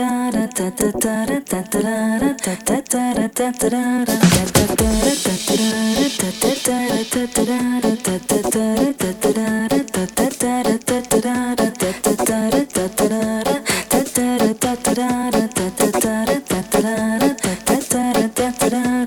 Da da